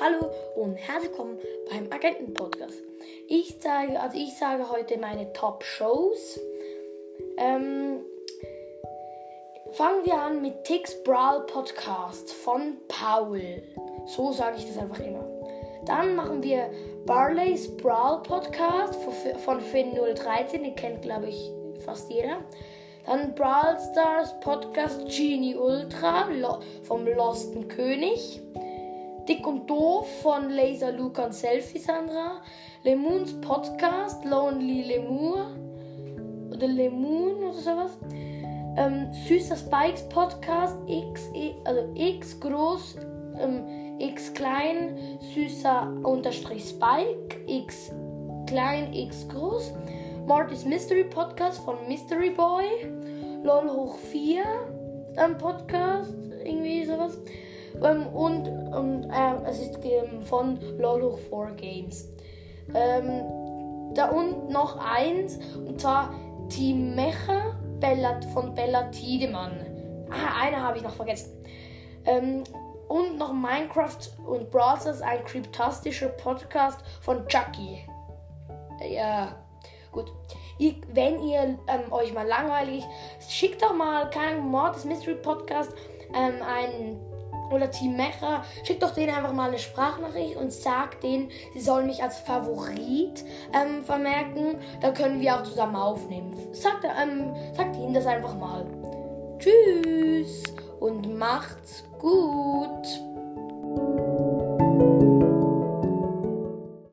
Hallo und herzlich willkommen beim Agenten-Podcast. Ich sage, also ich sage heute meine Top-Shows. Ähm, fangen wir an mit Tix Brawl Podcast von Paul. So sage ich das einfach immer. Dann machen wir Barley's Brawl Podcast von Finn013, den kennt glaube ich fast jeder. Dann Brawl Stars Podcast Genie Ultra vom Losten König. Dick und Doof von Laser Luca und Selfie Sandra. Lemoons Podcast Lonely Lemur. Oder Lemoon oder sowas. Ähm, Süßer Spikes Podcast X, e, also X groß, ähm, X klein, süßer Unterstrich Spike, X klein, X groß. Marty's Mystery Podcast von Mystery Boy, LOL hoch 4, ein Podcast, irgendwie sowas. Ähm, und ähm, äh, es ist ähm, von LOL hoch 4 Games. Ähm, da und noch eins, und zwar Team Mecha Bella, von Bella Tiedemann. Ah, eine habe ich noch vergessen. Ähm, und noch Minecraft und Brawl ein kryptastischer Podcast von Chucky. Ja, Gut. Ihr, wenn ihr ähm, euch mal langweilig, schickt doch mal, kein Mord, das Mystery Podcast, ähm, ein oder Team Mecha, schickt doch denen einfach mal eine Sprachnachricht und sagt denen, sie sollen mich als Favorit ähm, vermerken. Da können wir auch zusammen aufnehmen. Sagt, ähm, sagt ihnen das einfach mal. Tschüss und macht's gut.